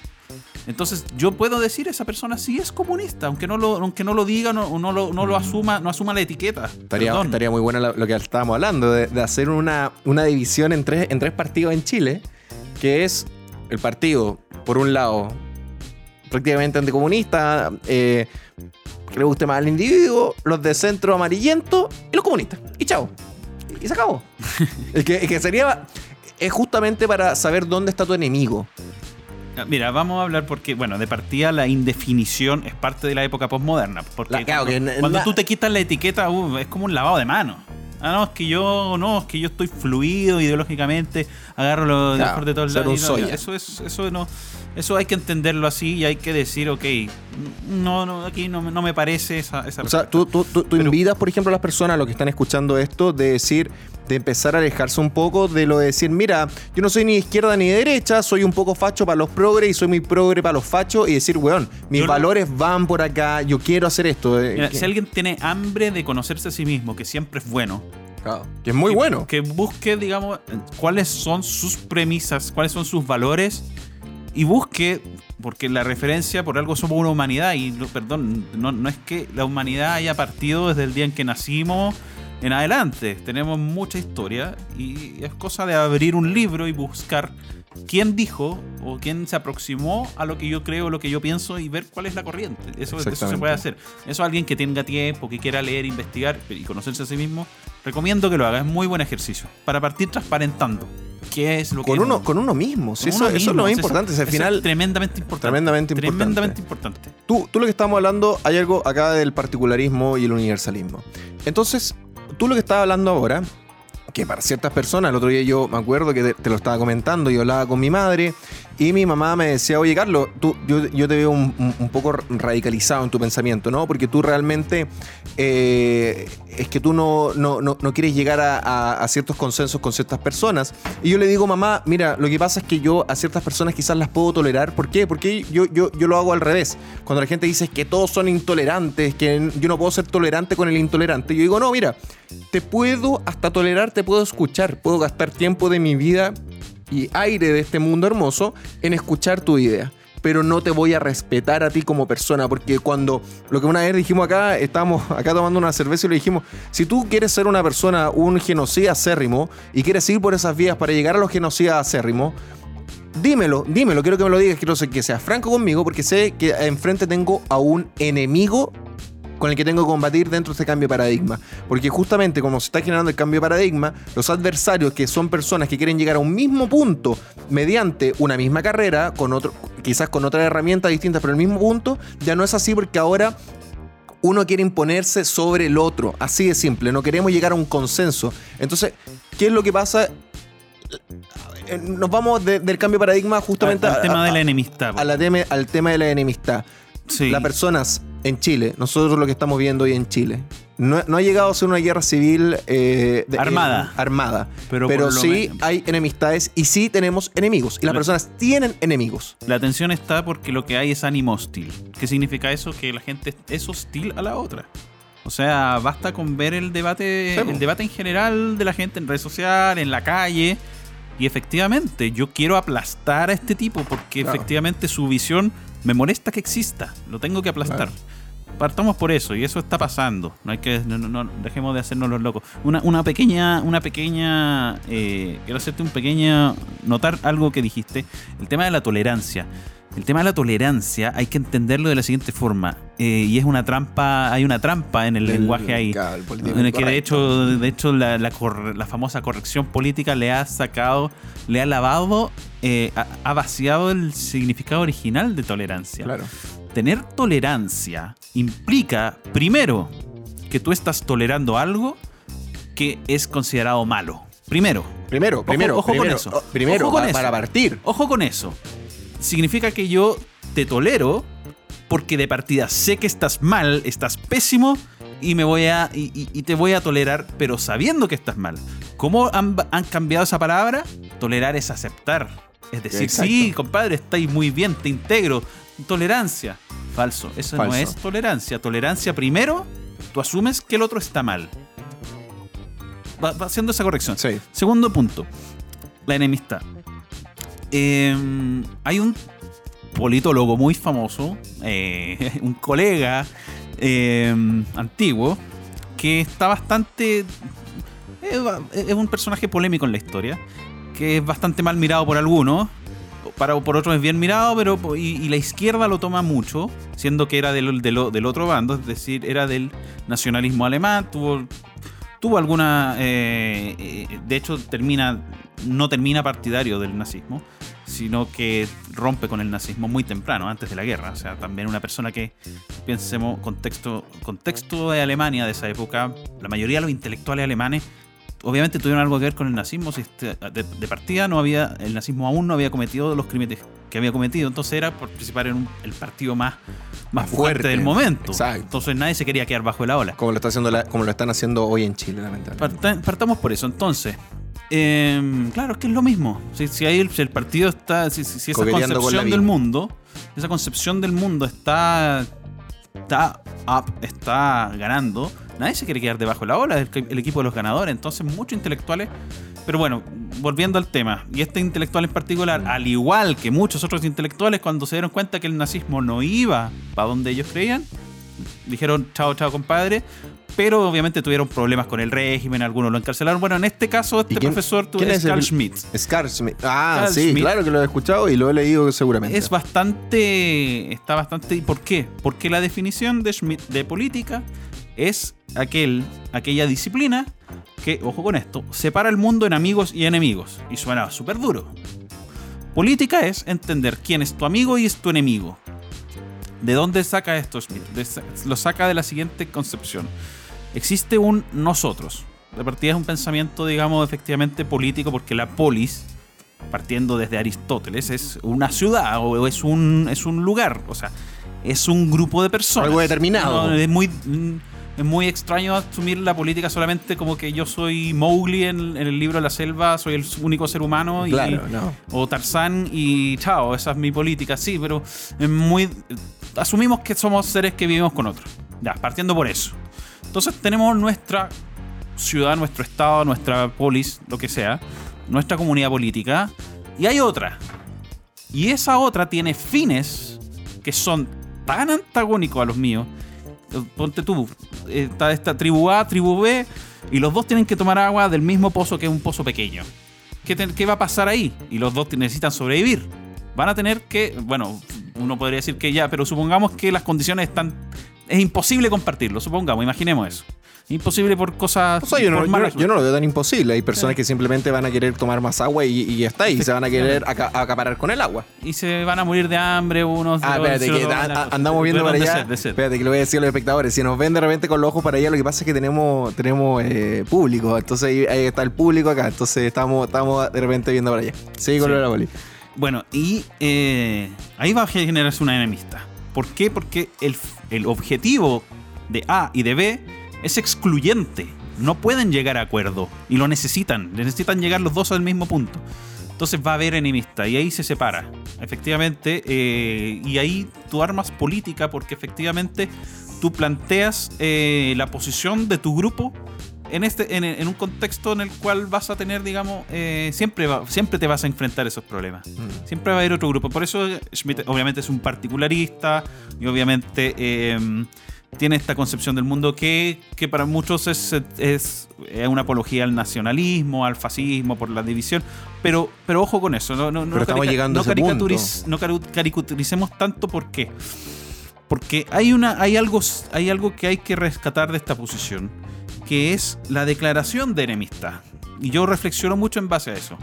Entonces, yo puedo decir esa persona sí es comunista, aunque no lo, aunque no lo diga, no, no lo, no lo asuma, no asuma la etiqueta. Estaría, estaría muy bueno lo, lo que estábamos hablando, de, de hacer una, una división en tres, en tres partidos en Chile, que es el partido, por un lado, prácticamente anticomunista, eh, que le guste más al individuo, los de centro amarillento y los comunistas. Y chao. Y se acabó. es, que, es que sería... Es justamente para saber dónde está tu enemigo. Ah, Mira, vamos a hablar porque, bueno, de partida la indefinición es parte de la época postmoderna. Porque La- claro, cuando, que en- cuando la- tú te quitas la etiqueta, uh, es como un lavado de manos. Ah, no, es que yo, no, es que yo estoy fluido ideológicamente, agarro lo Claro, mejor de todos lados. no, Eso es, eso no, eso hay que entenderlo así y hay que decir, ok, no, no, aquí no, me- no me parece esa, esa O sea, tú, tú, tú, tú Pero- invitas, por ejemplo, a las personas, a los que están escuchando esto, de decir, de empezar a alejarse un poco de lo de decir, mira, yo no soy ni izquierda ni de derecha, soy un poco facho para los progres y soy muy progre para los fachos, y decir, weón, mis no- valores van por acá, yo quiero hacer esto. eh, Mira, si alguien tiene hambre de conocerse a sí mismo, que siempre es bueno, claro, que es muy que- bueno. Que busque, digamos, cuáles son sus premisas, cuáles son sus valores y busque, porque la referencia por algo somos una humanidad y, perdón, no, no es que la humanidad haya partido desde el día en que nacimos en adelante. Tenemos mucha historia y es cosa de abrir un libro y buscar quién dijo o quién se aproximó a lo que yo creo, lo que yo pienso y ver cuál es la corriente. Eso, eso se puede hacer. Eso alguien que tenga tiempo, que quiera leer, investigar y conocerse a sí mismo, recomiendo que lo haga. Es muy buen ejercicio. Para partir transparentando qué es lo Con que uno, con uno mismo. con eso, uno eso es mismo. lo más importante. al eso es final, tremendamente importante. Tremendamente importante. Tremendamente importante. Tú, tú lo que estamos hablando, hay algo acá del particularismo y el universalismo. Entonces, tú lo que estás hablando ahora, que para ciertas personas, el otro día yo me acuerdo que te, lo estaba comentando, yo hablaba con mi madre y mi mamá me decía, oye Carlos, tú, yo, yo te veo un, poco radicalizado en tu pensamiento, ¿no? Porque tú realmente eh, es que tú no, no, no- quieres llegar a, a- a ciertos consensos con ciertas personas. Y yo le digo, mamá, mira, lo que pasa es que yo a ciertas personas quizás las puedo tolerar. ¿Por qué? Porque yo, yo, yo lo hago al revés. Cuando la gente dice que todos son intolerantes, que yo no puedo ser tolerante con el intolerante, yo digo, no, mira, te puedo hasta tolerar, te puedo escuchar, puedo gastar tiempo de mi vida y aire de este mundo hermoso en escuchar tu idea. pero no te voy a respetar a ti como persona. Porque cuando, lo que una vez dijimos acá, estábamos acá tomando una cerveza y le dijimos, si tú quieres ser una persona, un genocida acérrimo, y quieres ir por esas vías para llegar a los genocidas acérrimos, dímelo, dímelo, quiero que me lo digas, quiero que seas franco conmigo, porque sé que enfrente tengo a un enemigo con el que tengo que combatir dentro de este cambio de paradigma. Porque justamente como se está generando el cambio de paradigma, los adversarios, que son personas que quieren llegar a un mismo punto mediante una misma carrera, con otro, quizás con otras herramientas distintas, pero el mismo punto, ya no es así porque ahora uno quiere imponerse sobre el otro. Así de simple, no queremos llegar a un consenso. Entonces, ¿qué es lo que pasa? Eh, Nos vamos de- del cambio de paradigma justamente Al- tema de la enemistad. a la teme- al tema de la enemistad. Sí. Las personas en Chile, nosotros lo que estamos viendo hoy en Chile, no, no ha llegado a ser una guerra civil eh, de- Armada. eh, armada. Pero Pero, sí hay enemistades y sí tenemos enemigos. Y las La- personas tienen enemigos. La tensión está porque lo que hay es ánimo hostil. ¿Qué significa eso? Que la gente es hostil a la otra. O sea, basta con ver el debate, Sí, el debate en general de la gente en redes sociales, en la calle. Y efectivamente, yo quiero aplastar a este tipo porque Claro. efectivamente su visión me molesta que exista. Lo tengo que aplastar. Claro. Partamos por eso, y eso está pasando. No hay que, no, no- no, dejemos de hacernos los locos. Una, una pequeña, una pequeña, eh, quiero hacerte un pequeño, notar algo que dijiste, el tema de la tolerancia. El tema de la tolerancia hay que entenderlo de la siguiente forma, eh, y es una trampa, hay una trampa en el lenguaje ahí. el En el que de hecho, de hecho la, la la famosa corrección política le ha sacado, le ha lavado, eh, ha, ha vaciado el significado original de tolerancia. Claro. Tener tolerancia implica, primero, que tú estás tolerando algo que es considerado malo. Primero. Primero, primero, ojo con eso. oh, primero, Ojo con eso. para partir. Ojo con eso. Significa que yo te tolero porque de partida sé que estás mal, estás pésimo y me voy a y, y- y te voy a tolerar, pero sabiendo que estás mal. ¿Cómo han, han cambiado esa palabra? Tolerar es aceptar. Es decir, Exacto. sí, compadre, estáis muy bien, te integro. Tolerancia. Falso. Eso no es tolerancia. Tolerancia primero, tú asumes que el otro está mal. Va, va haciendo esa corrección. Sí. Segundo punto, la enemistad. Eh, hay un politólogo muy famoso, eh, un colega eh, antiguo, que está bastante... Ba- es un personaje polémico en la historia, que es bastante mal mirado por algunos, para, por otros es bien mirado, pero y, la izquierda lo toma mucho, siendo que era del, del- del otro bando, es decir, era del nacionalismo alemán, tuvo tuvo alguna eh, eh, de hecho termina no termina partidario del nazismo sino que rompe con el nazismo muy temprano antes de la guerra. O sea también una persona que pensemos contexto contexto de Alemania de esa época la mayoría de los intelectuales alemanes obviamente tuvieron algo que ver con el nazismo si este- de, de partida no había el nazismo aún no había cometido los crímenes que había cometido entonces era por participar en un- el partido más más fuerte Fuerte. del momento Exacto. entonces nadie se quería quedar bajo la ola Como lo, está haciendo la- como lo están haciendo hoy en Chile, lamentablemente. Parta- partamos por eso. Entonces, eh, claro, es que es lo mismo. Si, si ahí el, si el partido está, si, esa concepción del mundo, esa concepción del mundo está, está up, está ganando, nadie se quiere quedar debajo de la ola, es el, el equipo de los ganadores. Entonces, muchos intelectuales. Pero bueno, volviendo al tema, y este intelectual en particular, al igual que muchos otros intelectuales, cuando se dieron cuenta que el nazismo no iba para donde ellos creían, dijeron chao, chao, compadre. Pero obviamente tuvieron problemas con el régimen, algunos lo encarcelaron. Bueno, en este caso, este ¿Y quién- profesor tuvo es Carl Schmitt. Scar Smith. Ah, Carl sí, Schmitt. claro que lo he escuchado y lo he leído seguramente. Es bastante. Está bastante. ¿Y por qué? Porque la definición de Schmitt de política es aquel, aquella disciplina que, ojo con esto, separa el mundo en amigos y enemigos. Y suena súper duro. Política es entender quién es tu amigo y es tu enemigo. ¿De dónde saca esto? De- lo saca de la siguiente concepción. Existe un nosotros. De partida es un pensamiento, digamos, efectivamente político, porque la polis, partiendo desde Aristóteles, es una ciudad o es un, es un lugar. O sea, es un grupo de personas. Algo determinado. No, es muy. Es muy extraño asumir la política solamente como que yo soy Mowgli en, en el libro de la selva, soy el único ser humano y, Claro, no. o Tarzán y chao, esa es mi política, sí, pero es muy asumimos que somos seres que vivimos con otros. Ya, partiendo por eso. Entonces tenemos nuestra ciudad, nuestro estado, nuestra polis, lo que sea, nuestra comunidad política y hay otra. Y esa otra tiene fines que son tan antagónicos a los míos. Ponte tú, está esta tribu A, tribu B, y los dos tienen que tomar agua del mismo pozo que es un pozo pequeño. ¿Qué, qué va a pasar ahí? Y los dos necesitan sobrevivir. Van a tener que, bueno, uno podría decir que ya, pero supongamos que las condiciones están... Es imposible compartirlo, supongamos, imaginemos eso. Imposible por cosas... O sea, yo no, por yo, malas yo no lo veo tan imposible. Hay personas que simplemente van a querer tomar más agua y, y ya está. Y se van a querer aca- acaparar con el agua. y se van a morir de hambre unos. Ah, espérate, que a- andamos viendo para de allá. sed. Espérate, que lo voy a decir a los espectadores. Si nos ven de repente con los ojos para allá, lo que pasa es que tenemos, tenemos eh, público. Entonces ahí, ahí está el público acá. Entonces estamos, estamos de repente viendo para allá. Sí, con Sí. la boli. Bueno, y eh, ahí va a generarse una enemistad. ¿Por qué? Porque el, el objetivo de A y de B es excluyente. No pueden llegar a acuerdo y lo necesitan. Necesitan llegar los dos al mismo punto. Entonces va a haber enemistad y ahí se separa. Efectivamente, eh, y ahí tú armas política porque efectivamente tú planteas eh, la posición de tu grupo en, este, en, en un contexto en el cual vas a tener, digamos, eh, siempre, va- siempre te vas a enfrentar esos problemas. Siempre va a haber otro grupo. Por eso Schmidt obviamente es un particularista y obviamente eh, tiene esta concepción del mundo que, que para muchos es, es, es una apología al nacionalismo, al fascismo, por la división. Pero, pero ojo con eso. No, no, no carica- no caricaturiz- no cari- caricaturicemos tanto porque porque hay una hay algo hay algo que hay que rescatar de esta posición que es la declaración de enemistad y yo reflexiono mucho en base a eso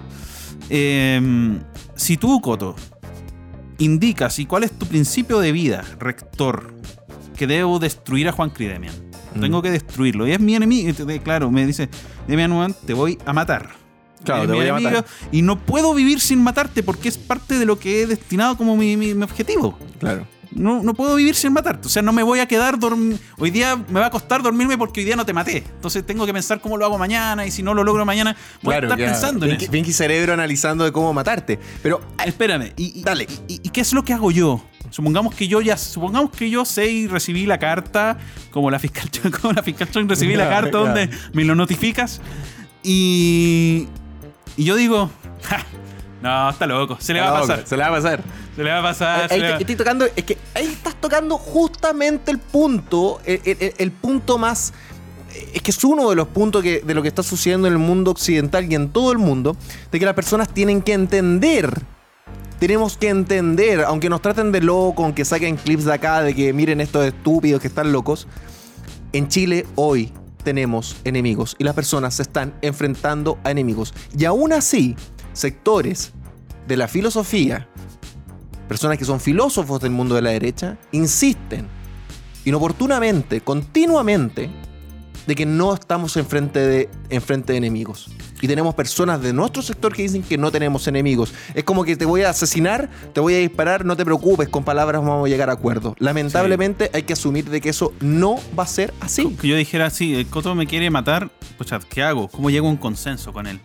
Em, si tú Coto indicas y cuál es tu principio de vida rector que debo destruir a Juan Cridemian Mm. tengo que destruirlo y es mi enemigo claro me dice Demian Juan te voy a matar Claro, te voy a matar. y no puedo vivir sin matarte porque es parte de lo que he destinado como mi, mi- mi objetivo Claro. no, no puedo vivir sin matarte. O sea, no me voy a quedar dorm- Hoy día me va a costar dormirme porque hoy día no te maté. Entonces tengo que pensar cómo lo hago mañana y si no lo logro mañana, voy a estar ya. pensando en eso. Cerebro analizando de cómo matarte. Pero Espérame, y, y- Dale. Y, y qué es lo que hago yo? Supongamos que yo ya, supongamos que yo sé y recibí la carta, como la fiscal, como la fiscal recibí la carta donde me lo notificas y, y yo digo, "Ja, no, está loco, se le va a pasar, Se le va a pasar. se le va a pasar. Ahí te- va- estoy tocando, es que ahí estás tocando justamente el punto, el, el- el punto más, es que es uno de los puntos que, de lo que está sucediendo en el mundo occidental y en todo el mundo, de que las personas tienen que entender. Tenemos que entender, aunque nos traten de loco, aunque saquen clips de acá de que miren estos estúpidos que están locos, en Chile hoy tenemos enemigos y las personas se están enfrentando a enemigos. Y aún así, sectores de la filosofía, personas que son filósofos del mundo de la derecha, insisten inoportunamente, continuamente, de que no estamos enfrente de, enfrente de enemigos. Y tenemos personas de nuestro sector que dicen que no tenemos enemigos. Es como que te voy a asesinar, te voy a disparar, no te preocupes, con palabras vamos a llegar a acuerdos. Lamentablemente hay que asumir de que eso no va a ser así. que yo dijera, sí, el Coto me quiere matar, pues ¿qué hago? ¿Cómo llego a un consenso con él?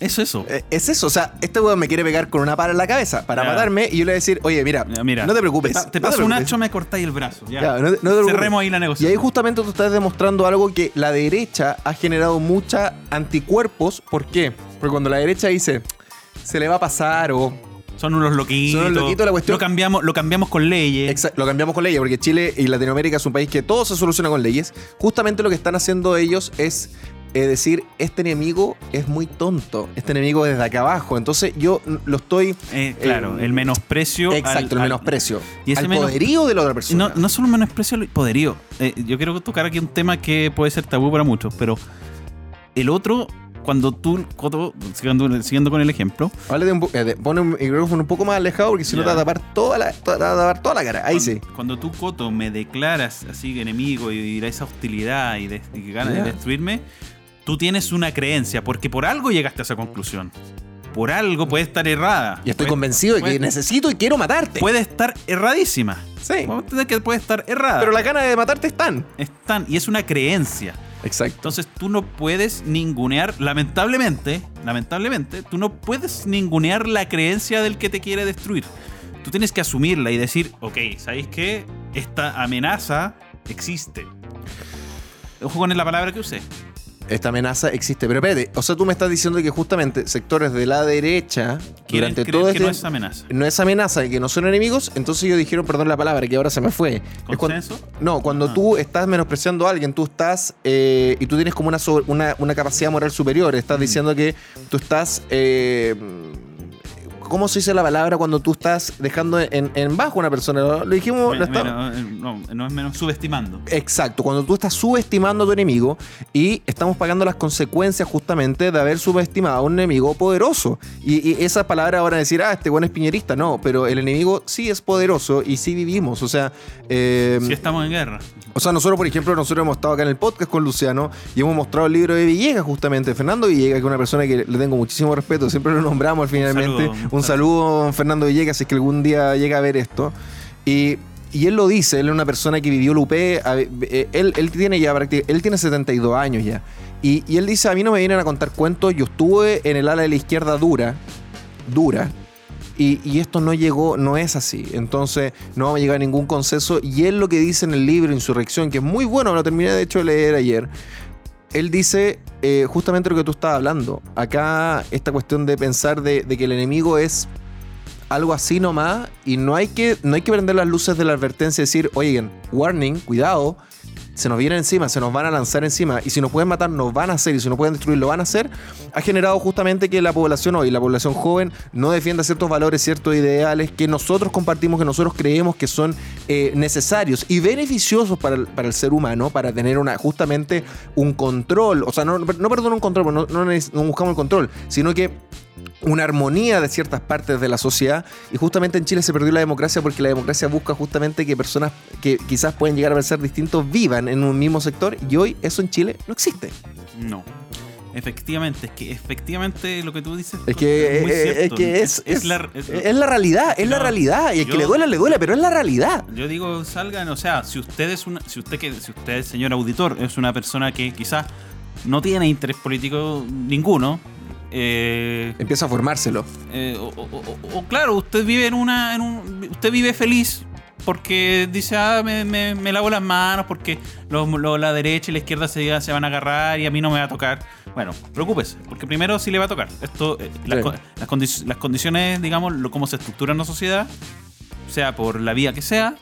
Es eso. Eh, Es eso, o sea, este weón me quiere pegar con una pala en la cabeza para matarme y yo le voy a decir, oye, mira, mira, no te preocupes. Te, te no paso un hacho, me cortáis el brazo. Ya. No. Cerremos ahí la Y negociación. ahí justamente tú estás demostrando algo que la derecha ha generado mucha anticuerpos. ¿Por qué? Porque cuando la derecha dice, se le va a pasar o... Son unos loquitos. Son unos loquitos, la cuestión- Lo cambiamos, lo cambiamos con leyes. Exa- lo cambiamos con leyes, porque Chile y Latinoamérica es un país que todo se soluciona con leyes. Justamente lo que están haciendo ellos es eh, decir, este enemigo es muy tonto, este enemigo es desde acá abajo. Entonces yo lo estoy... Eh, claro, eh, el menosprecio. Exacto, al- el al- menosprecio. y ese al menos- poderío de la otra persona. No, no solo el menosprecio al poderío. Eh, yo quiero tocar aquí un tema que puede ser tabú para muchos, pero el otro, cuando tú, Coto, siguiendo, siguiendo con el ejemplo, un pone un micrófono un poco más alejado porque si no te va a tapar toda la, toda- te va a tapar toda la cara. Ahí sí. Cuando, cuando tú, Coto, me declaras así enemigo y, y esa hostilidad y, de, y ganas de destruirme, tú tienes una creencia, porque por algo llegaste a esa conclusión. Por algo puede estar errada. Y estoy Puede- convencido de que puede- necesito y quiero matarte. Puede estar erradísima. Sí. Vamos a entender que puede estar errada. Pero las ganas de matarte están. Están, y es una creencia. Exacto. Entonces tú no puedes ningunear, lamentablemente, lamentablemente, tú no puedes ningunear la creencia del que te quiere destruir. Tú tienes que asumirla y decir, ok, ¿sabéis qué? Esta amenaza existe. Ojo con la palabra que usé. Esta amenaza existe. Pero espérate, o sea, tú me estás diciendo que justamente sectores de la derecha, durante todo que este no es amenaza. no es amenaza y que no son enemigos, entonces ellos dijeron, perdón la palabra, que ahora se me fue. Es cuando- ¿Consenso? no, cuando Ah. tú estás menospreciando a alguien, tú estás eh, y tú tienes como una, sobre- una, una capacidad moral superior, estás Mm. diciendo que tú estás... eh, ¿Cómo se dice la palabra cuando tú estás dejando en, en bajo a una persona? Lo lo dijimos... Men- lo eh, no, no es menos subestimando. Exacto, cuando tú estás subestimando a tu enemigo y estamos pagando las consecuencias justamente de haber subestimado a un enemigo poderoso. Y, y esa palabra ahora decir, ah, este bueno es piñerista, no, pero el enemigo sí es poderoso y sí vivimos. O sea, eh, Si estamos en guerra. o sea, nosotros, por ejemplo, nosotros hemos estado acá en el podcast con Luciano y hemos mostrado el libro de Villegas, justamente, Fernando Villegas, que es una persona que le tengo muchísimo respeto, siempre lo nombramos finalmente. saludo. Un saludo, Fernando Villegas, si es que algún día llega a ver esto. Y, y él lo dice, él es una persona que vivió el UP, a- eh, él, él tiene ya él tiene 72 años ya. Y, y él dice, a mí no me vienen a contar cuentos, yo estuve en el ala de la izquierda dura, dura, y, y esto no llegó, no es así. Entonces no vamos a llegar a ningún consenso. Y él lo que dice en el libro Insurrección, que es muy bueno, me lo terminé de hecho de leer ayer. Él dice eh, justamente lo que tú estabas hablando. Acá esta cuestión de pensar de, que el enemigo es algo así nomás y no hay que, no hay que prender las luces de la advertencia y decir, oigan, warning, cuidado, se nos vienen encima, se nos van a lanzar encima y si nos pueden matar, nos van a hacer y si nos pueden destruir, lo van a hacer, ha generado justamente que la población hoy, la población joven, no defienda ciertos valores, ciertos ideales que nosotros compartimos, que nosotros creemos que son eh, necesarios y beneficiosos para el, ser humano, para tener una, justamente un control, o sea, no, no perdón, un control, no, no buscamos el control, sino que una armonía de ciertas partes de la sociedad y justamente en Chile se perdió la democracia porque la democracia busca justamente que personas que quizás pueden llegar a ser distintos vivan en un mismo sector y hoy eso en Chile no existe. No. Efectivamente, es que efectivamente lo que tú dices Es que, muy eh, es, cierto. que es, es- la, es- es la realidad, es la realidad y el que le duele le duele, pero es la realidad. Yo digo, salgan, o sea, si usted es una, si usted que, si usted, señor auditor, es una persona que quizás no tiene interés político ninguno, eh, Empieza a formárselo. eh, o, o- o- o, claro, usted vive en una, en un, usted vive feliz porque dice, ah, me, me- me lavo las manos porque lo- la derecha y la izquierda se, se van a agarrar y a mí no me va a tocar. Bueno, preocúpese, porque primero sí le va a tocar. Esto, eh, las, Sí. co- las condi- las condiciones, digamos, lo, cómo se estructura en la sociedad, sea por la vía que sea,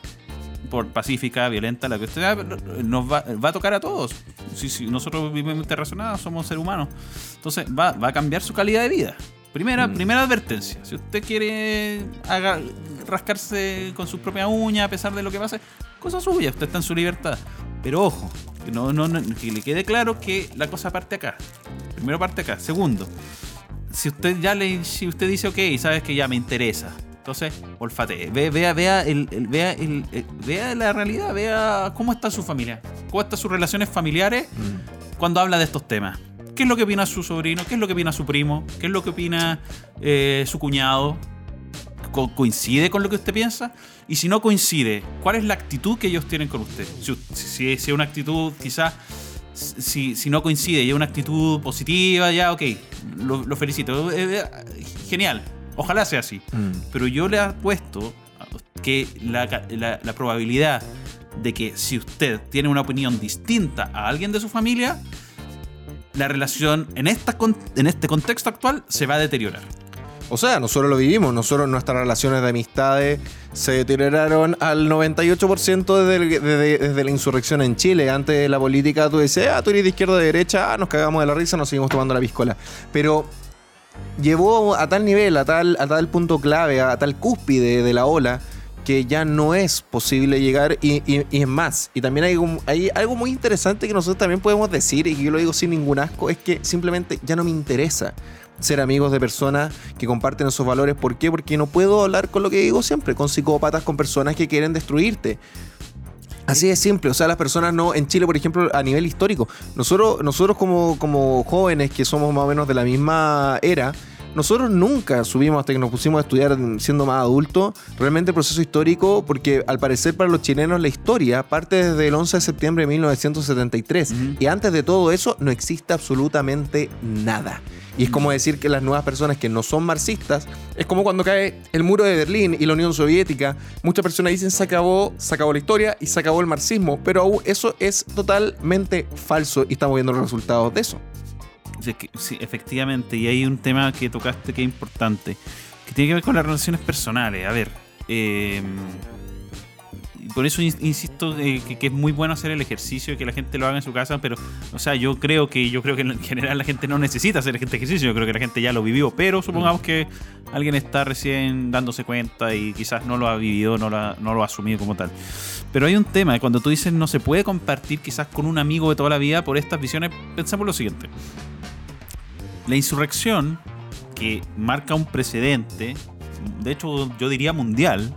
por pacífica, violenta, la que sea, nos va, va a tocar a todos. Si, si nosotros vivimos interrelacionados, somos seres humanos. Entonces va, va a cambiar su calidad de vida. Primera, Mm. primera advertencia. Si usted quiere haga- rascarse con sus propias uñas a pesar de lo que pase, cosa suya, usted está en su libertad. Pero ojo, que, no, no, no- que le quede claro que la cosa parte acá. Primero parte acá. Segundo, si usted ya le, si usted dice ok, sabes que ya me interesa. Entonces, olfatee, ve, vea, vea, el, el- vea, el- el- vea la realidad, vea cómo está su familia, cómo están sus relaciones familiares cuando habla de estos temas. ¿Qué es lo que opina su sobrino? ¿Qué es lo que opina su primo? ¿Qué es lo que opina eh, su cuñado? Co- ¿Coincide con lo que usted piensa? Y si no coincide, ¿cuál es la actitud que ellos tienen con usted? Si, si, si es una actitud quizás si, si no coincide y es una actitud positiva, ya, ok, lo, lo felicito. Eh, eh, genial, ojalá sea así. Pero yo le apuesto que la, ca- la- la probabilidad de que si usted tiene una opinión distinta a alguien de su familia, la relación en, esta, en este contexto actual se va a deteriorar. O sea, nosotros lo vivimos, nosotros nuestras relaciones de amistades se deterioraron al 98% desde, el- desde- desde la insurrección en Chile. Antes de la política tú decías, ah, tú eres de izquierda o de derecha, ah, nos cagamos de la risa, nos seguimos tomando la piscola. Pero llevó a tal nivel, a tal, a tal punto clave, a tal cúspide de la ola, que ya no es posible llegar y, es más. Y también hay, hay algo muy interesante que nosotros también podemos decir, y yo lo digo sin ningún asco, es que simplemente ya no me interesa ser amigos de personas que comparten esos valores. ¿Por qué? Porque no puedo hablar con lo que digo siempre, con psicópatas, con personas que quieren destruirte. Así de simple, o sea, las personas no, en Chile, por ejemplo, a nivel histórico, nosotros, nosotros como, como jóvenes que somos más o menos de la misma era, nosotros nunca subimos hasta que nos pusimos a estudiar siendo más adultos realmente el proceso histórico, porque al parecer para los chilenos la historia parte desde el 11 de septiembre de 1973. Ujú. Y antes de todo eso no existe absolutamente nada. Y es como decir que las nuevas personas que no son marxistas, es como cuando cae el muro de Berlín y la Unión Soviética. Muchas personas dicen se acabó, se acabó la historia y se acabó el marxismo, pero aún eso es totalmente falso y estamos viendo los resultados de eso. Sí, efectivamente. Y hay un tema que tocaste que es importante, que tiene que ver con las relaciones personales. A ver, eh, por eso ins- insisto eh, que, que es muy bueno hacer el ejercicio y que la gente lo haga en su casa, pero, o sea, yo creo que yo creo que en general la gente no necesita hacer este ejercicio. Yo creo que la gente ya lo vivió, pero supongamos que alguien está recién dándose cuenta y quizás no lo ha vivido, no lo ha, no lo ha asumido como tal. Pero hay un tema, cuando tú dices no se puede compartir quizás con un amigo de toda la vida por estas visiones, pensamos lo siguiente. La insurrección, que marca un precedente, de hecho yo diría mundial,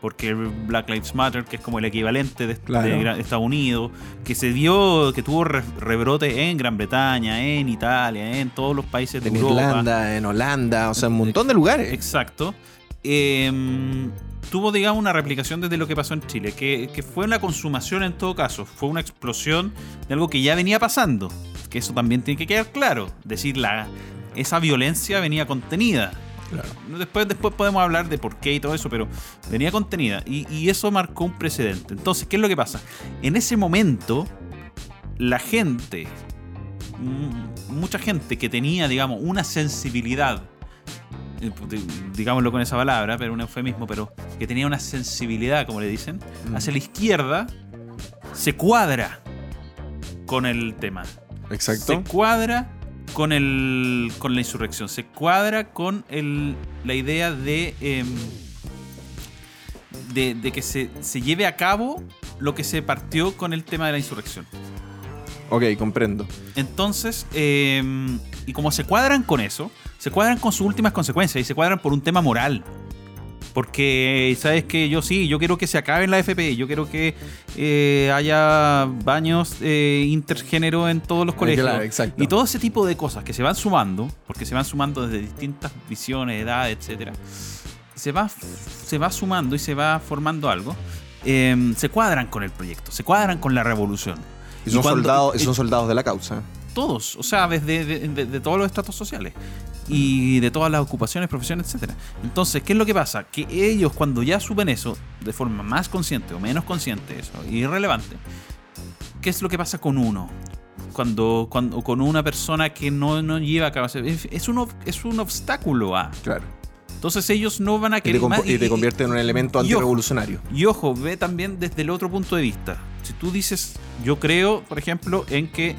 porque Black Lives Matter, que es como el equivalente de, Claro. de Gra- Estados Unidos, que se dio, que tuvo re- rebrote en Gran Bretaña, en Italia, en todos los países de En Europa. Irlanda, en Holanda, o sea, en un montón de lugares. Exacto. Em, tuvo, digamos, una replicación desde lo que pasó en Chile, que, que fue una consumación en todo caso, fue una explosión de algo que ya venía pasando, que eso también tiene que quedar claro, decir, la, esa violencia venía contenida. Después, después podemos hablar de por qué y todo eso, pero venía contenida y, y eso marcó un precedente. Entonces, ¿qué es lo que pasa? En ese momento, la gente, mm, mucha gente que tenía, digamos, una sensibilidad eh, di- digámoslo con esa palabra, pero un eufemismo, pero que tenía una sensibilidad, como le dicen, Mm. hacia la izquierda, se cuadra con el tema. Exacto. Se cuadra con el con la insurrección. Se cuadra con el, la idea de, em, de, de que se, se lleve a cabo lo que se partió con el tema de la insurrección. Ok, comprendo. Entonces, eh, y como se cuadran con eso, se cuadran con sus últimas consecuencias y se cuadran por un tema moral. Porque, ¿sabes que Yo sí, yo quiero que se acabe en la FP, yo quiero que eh, haya baños eh, intergénero en todos los colegios. claro, exacto. Y todo ese tipo de cosas que se van sumando, porque se van sumando desde distintas visiones, edades, etcétera, se va, se va sumando y se va formando algo. eh, se cuadran con el proyecto, se cuadran con la revolución. Y son, cuando- soldados, y- son soldados de la causa. Todos, o sea, desde de, de- de todos los estratos sociales y de todas las ocupaciones, profesiones, etcétera. Entonces, ¿qué es lo que pasa? Que ellos cuando ya suben eso de forma más consciente o menos consciente, eso, irrelevante, ¿qué es lo que pasa con uno? Cuando, cuando con una persona que no, no lleva a cabo, es, un, es un obstáculo a. Claro. Entonces ellos no van a Y te, querer más- y te convierte en un elemento antirrevolucionario. y ojo, ve también desde el otro punto de vista. Si tú dices, yo creo, por ejemplo, en que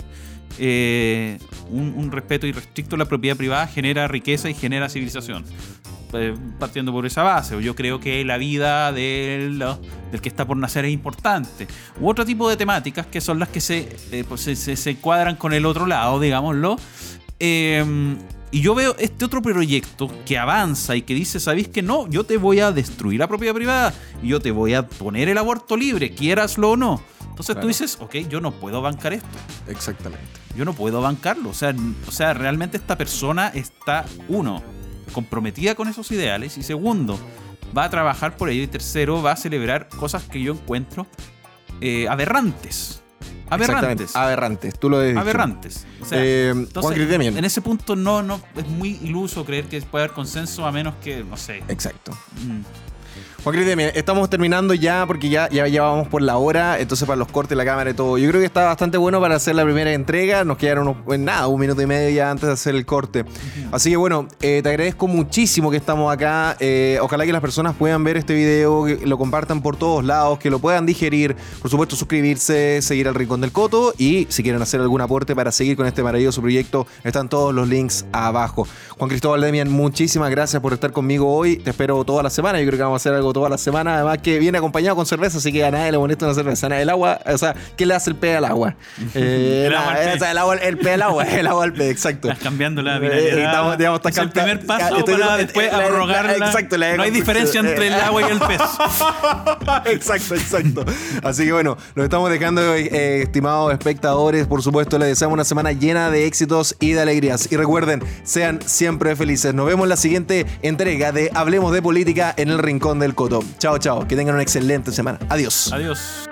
eh, un, un respeto irrestricto a la propiedad privada genera riqueza y genera civilización. Eh, partiendo por esa base, yo creo que la vida del, del que está por nacer es importante. U otro tipo de temáticas que son las que se, eh, pues, se, se- cuadran con el otro lado, digámoslo. Eh, y yo veo este otro proyecto que avanza y que dice, ¿sabéis que no? Yo te voy a destruir la propiedad privada yo te voy a poner el aborto libre, quieraslo o no. Entonces Claro. tú dices, ok, yo no puedo bancar esto. Exactamente. Yo no puedo bancarlo. O sea, o sea, realmente esta persona está, uno, comprometida con esos ideales y segundo, va a trabajar por ello y tercero, va a celebrar cosas que yo encuentro eh, aberrantes. Aberrantes. Aberrantes. Tú lo dicho. Aberrantes. O sea, Eh, entonces, en ese punto no, no es muy iluso creer que puede haber consenso a menos que, no sé. Exacto. mm, Juan Cris Demian, estamos terminando ya porque ya, ya, ya vamos por la hora, entonces para los cortes, la cámara y todo. Yo creo que está bastante bueno para hacer la primera entrega. Nos quedaron unos, nada, un minuto y medio ya antes de hacer el corte. Así que bueno, eh, te agradezco muchísimo que estamos acá. Eh, ojalá que las personas puedan ver este video, que lo compartan por todos lados, que lo puedan digerir. Por supuesto, suscribirse, seguir al Rincón del Coto y si quieren hacer algún aporte para seguir con este maravilloso proyecto, están todos los links abajo. Juan Cristóbal Demian, muchísimas gracias por estar conmigo hoy. Te espero toda la semana. Yo creo que vamos a hacer algo toda la semana. Además que viene acompañado con cerveza, así que a nadie le molesta una cerveza. El agua, o sea, ¿qué le hace el pez al agua? Eh, El agua o sea, el agua, el pez al agua, el agua al pez, exacto. Estás cambiando la Eh, estamos- digamos, estás es el primer paso estoy- para eh, después la- la- abrogarla. exacto, la- no hay diferencia entre el agua y el pez. exacto, exacto. Así que bueno, nos estamos dejando, eh, estimados espectadores. Por supuesto, les deseamos una semana llena de éxitos y de alegrías. Y recuerden, sean siempre felices. Nos vemos en la siguiente entrega de Hablemos de Política en el Rincón del Chao, chao. Que tengan una excelente semana. Adiós. Adiós.